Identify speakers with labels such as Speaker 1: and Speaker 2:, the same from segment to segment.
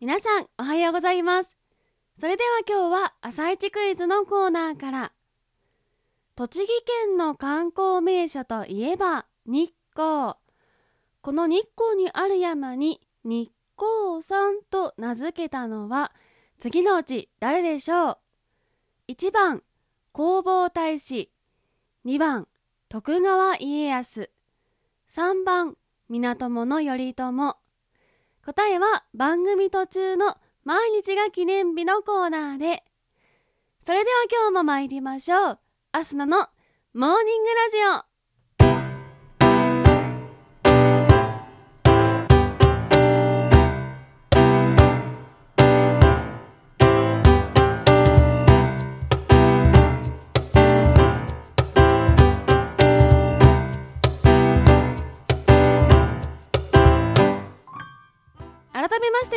Speaker 1: 皆さんおはようございます。それでは今日は朝一クイズのコーナーから。栃木県の観光名所といえば日光。この日光にある山に日光山と名付けたのは次のうち誰でしょう？1番弘法大師。2番徳川家康。3番源頼朝。答えは番組途中の毎日が記念日のコーナーで。それでは今日も参りましょう。アスナのモーニングラジオ。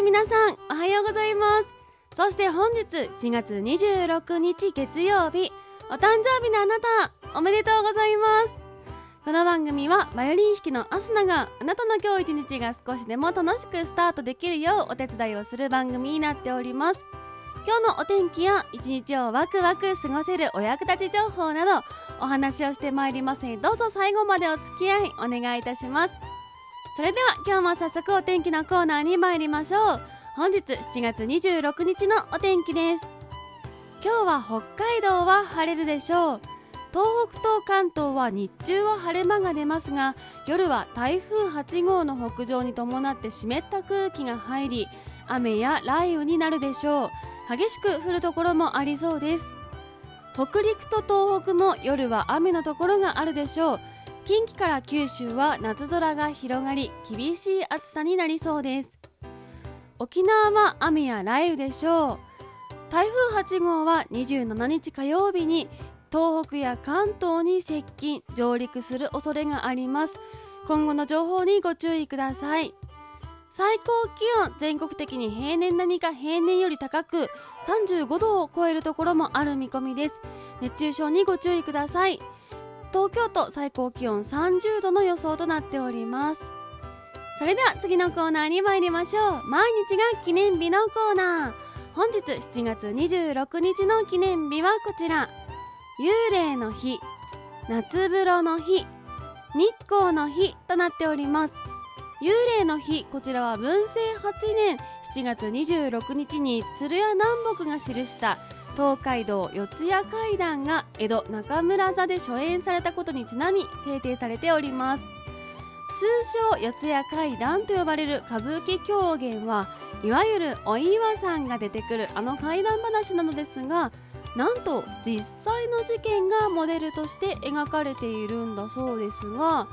Speaker 1: 皆さんおはようございます。そして本日7月26日月曜日お誕生日のあなたおめでとうございます。この番組はバイオリン弾きのアスナがあなたの今日一日が少しでも楽しくスタートできるようお手伝いをする番組になっております。今日のお天気や一日をワクワク過ごせるお役立ち情報などお話をしてまいります。のでどうぞ最後までお付き合いお願いいたします。それでは今日も早速お天気のコーナーに参りましょう。本日7月26日のお天気です。今日は北海道は晴れるでしょう。東北と関東は日中は晴れ間が出ますが夜は台風8号の北上に伴って湿った空気が入り雨や雷雨になるでしょう。激しく降るところもありそうです。北陸と東北も夜は雨のところがあるでしょう。近畿から九州は夏空が広がり厳しい暑さになりそうです。沖縄は雨や雷雨でしょう。台風8号は27日火曜日に東北や関東に接近上陸する恐れがあります。今後の情報にご注意ください。最高気温全国的に平年並みか平年より高く35度を超えるところもある見込みです。熱中症にご注意ください。東京都最高気温30度の予想となっております。それでは次のコーナーに参りましょう。毎日が記念日のコーナー。本日7月26日の記念日はこちら。幽霊の日夏風呂の日日光の日となっております。幽霊の日こちらは文政8年7月26日に鶴屋南北が記した東海道四谷怪談が江戸中村座で初演されたことにちなみ制定されております。通称四谷怪談と呼ばれる歌舞伎狂言はいわゆるお岩さんが出てくるあの怪談話なのですがなんと実際の事件がモデルとして描かれているんだそうですが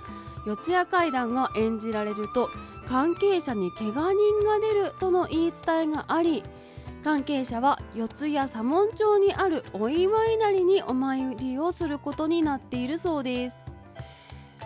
Speaker 1: 四谷怪談が演じられると関係者に怪我人が出るとの言い伝えがあり関係者は四谷左門町にあるお祝いなりにお参りをすることになっているそうです。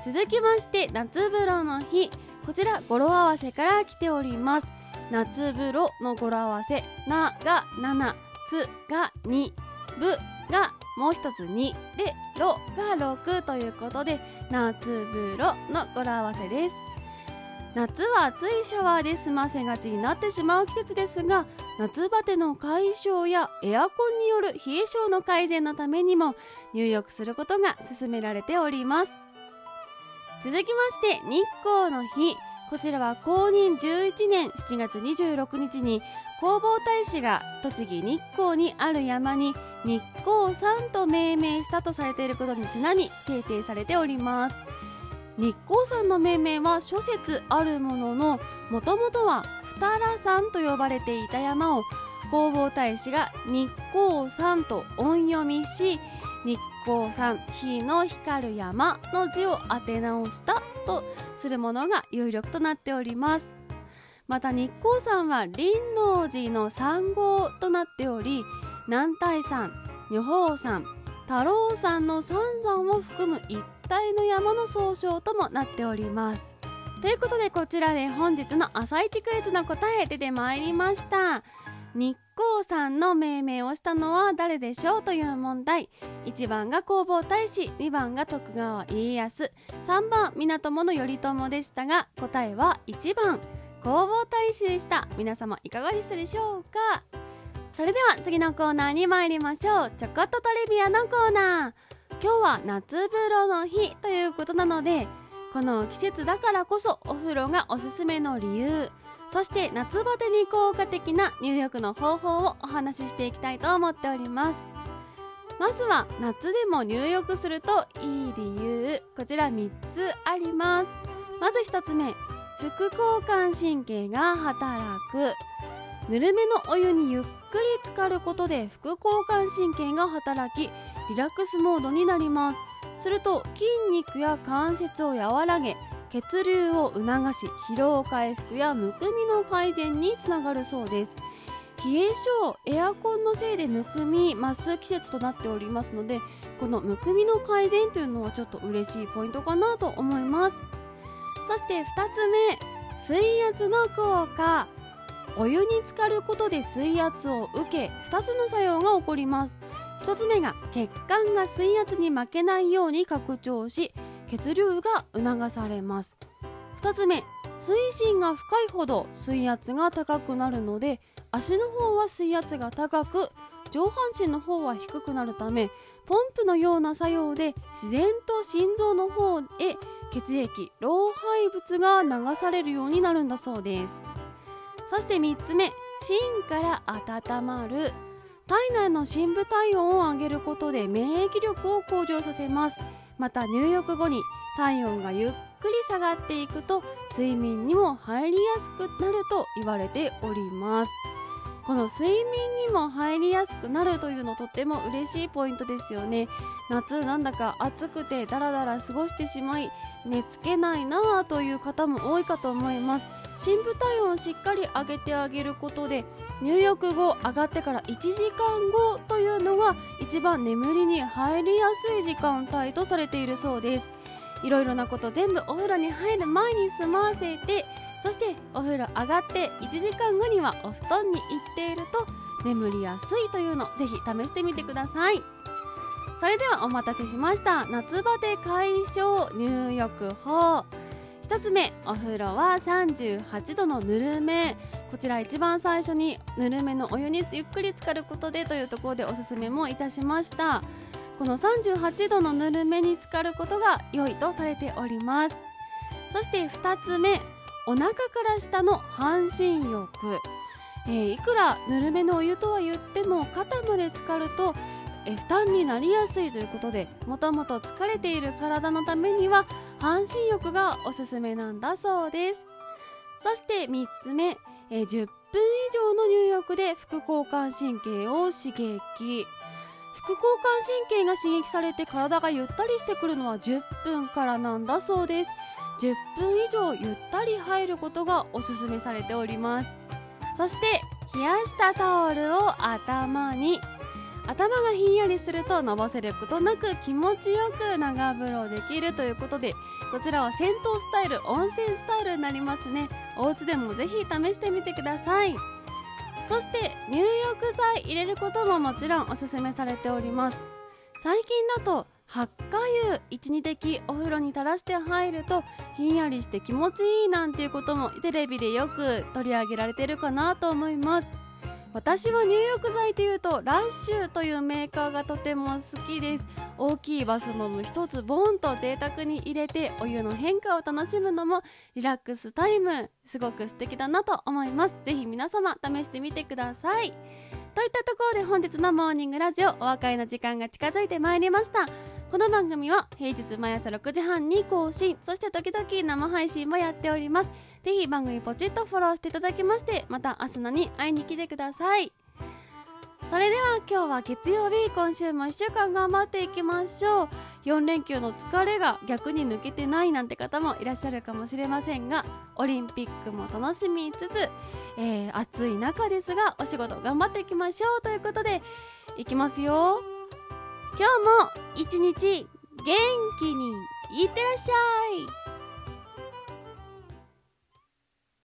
Speaker 1: 続きまして夏風呂の日。こちら語呂合わせから来ております。夏風呂の語呂合わせなが7つが2ぶがもう一つ2でろが6ということで夏風呂の語呂合わせです。夏は暑いシャワーで済ませがちになってしまう季節ですが夏バテの解消やエアコンによる冷え性の改善のためにも入浴することが勧められております。続きまして日光の日。こちらは公認11年7月26日に弘法大師が栃木日光にある山に日光山と命名したとされていることにちなみ制定されております。日光山の命名は諸説あるもののもともとは二良山と呼ばれていた山を弘法大師が日光山と音読みし日光山日の光る山の字を当て直したとするものが有力となっておりますまた日光山は林王寺の3号となっており南大山女宝山太郎山の三山を含む一帯の山の総称ともなっております。ということでこちらで本日の朝一クイズの答え出てまいりました。日光山の命名をしたのは誰でしょうという問題。1番が弘法大師2番が徳川家康。3番源頼朝でしたが答えは1番。弘法大師でした。皆様いかがでしたでしょうか？それでは次のコーナーに参りましょう。ちょこっとトリビアのコーナー。今日は夏風呂の日ということなのでこの季節だからこそお風呂がおすすめの理由そして夏バテに効果的な入浴の方法をお話ししていきたいと思っております。まずは夏でも入浴するといい理由こちら3つあります。まず1つ目副交感神経が働く。ぬるめのお湯にゆっくり浸かることで副交感神経が働きリラックスモードになります。すると筋肉や関節を和らげ血流を促し疲労回復やむくみの改善につながるそうです。冷え性エアコンのせいでむくみ増す季節となっておりますのでこのむくみの改善というのはちょっと嬉しいポイントかなと思います。そして2つ目水圧の効果。お湯に浸かることで水圧を受け2つの作用が起こります。1つ目が血管が水圧に負けないように拡張し血流が促されます。2つ目水深が深いほど水圧が高くなるので足の方は水圧が高く上半身の方は低くなるためポンプのような作用で自然と心臓の方へ血液老廃物が流されるようになるんだそうです。そして3つ目芯から温まる。体内の深部体温を上げることで免疫力を向上させます。また入浴後に体温がゆっくり下がっていくと睡眠にも入りやすくなると言われております。この睡眠にも入りやすくなるというのとっても嬉しいポイントですよね。夏なんだか暑くてダラダラ過ごしてしまい寝つけないなぁという方も多いかと思います。深部体温をしっかり上げてあげることで入浴後上がってから1時間後というのが一番眠りに入りやすい時間帯とされているそうです。いろいろなこと全部お風呂に入る前に済ませてそしてお風呂上がって1時間後にはお布団に行っていると眠りやすいというのぜひ試してみてください。それではお待たせしました。夏バテ解消入浴法。1つ目お風呂は38度のぬるめ。こちら一番最初にぬるめのお湯にゆっくり浸かることでというところでおすすめもいたしました。この38度のぬるめに浸かることが良いとされております。そして2つ目お腹から下の半身浴、えー、いくらぬるめのお湯とは言っても肩まで浸かるとえ負担になりやすいということでもともと疲れている体のためには半身浴がおすすめなんだそうです。そして3つ目、えー、10分以上の入浴で副交感神経を刺激。副交感神経が刺激されて体がゆったりしてくるのは10分からなんだそうです。10分以上ゆったり入ることがおすすめされております。そして冷やしたタオルを頭に。頭がひんやりするとのぼせることなく気持ちよく長風呂できるということでこちらは銭湯スタイル温泉スタイルになりますね。お家でもぜひ試してみてください。そして入浴剤入れることももちろんおすすめされております。最近だと発火油12滴お風呂に垂らして入るとひんやりして気持ちいいなんていうこともテレビでよく取り上げられてるかなと思います。私は入浴剤というとラッシュというメーカーがとても好きです。大きいバスボム一つボンと贅沢に入れてお湯の変化を楽しむのもリラックスタイムすごく素敵だなと思います。ぜひ皆様試してみてください。といったところで本日のモーニングラジオお別れの時間が近づいてまいりました。この番組は平日毎朝6時半に更新。そして時々生配信もやっております。ぜひ番組ポチッとフォローしていただきましてまた明日のに会いに来てください。それでは今日は月曜日今週も1週間頑張っていきましょう。4連休の疲れが逆に抜けてないなんて方もいらっしゃるかもしれませんがオリンピックも楽しみつつ、えー、暑い中ですがお仕事頑張っていきましょうということでいきますよ。今日も一日元気にいってらっしゃい。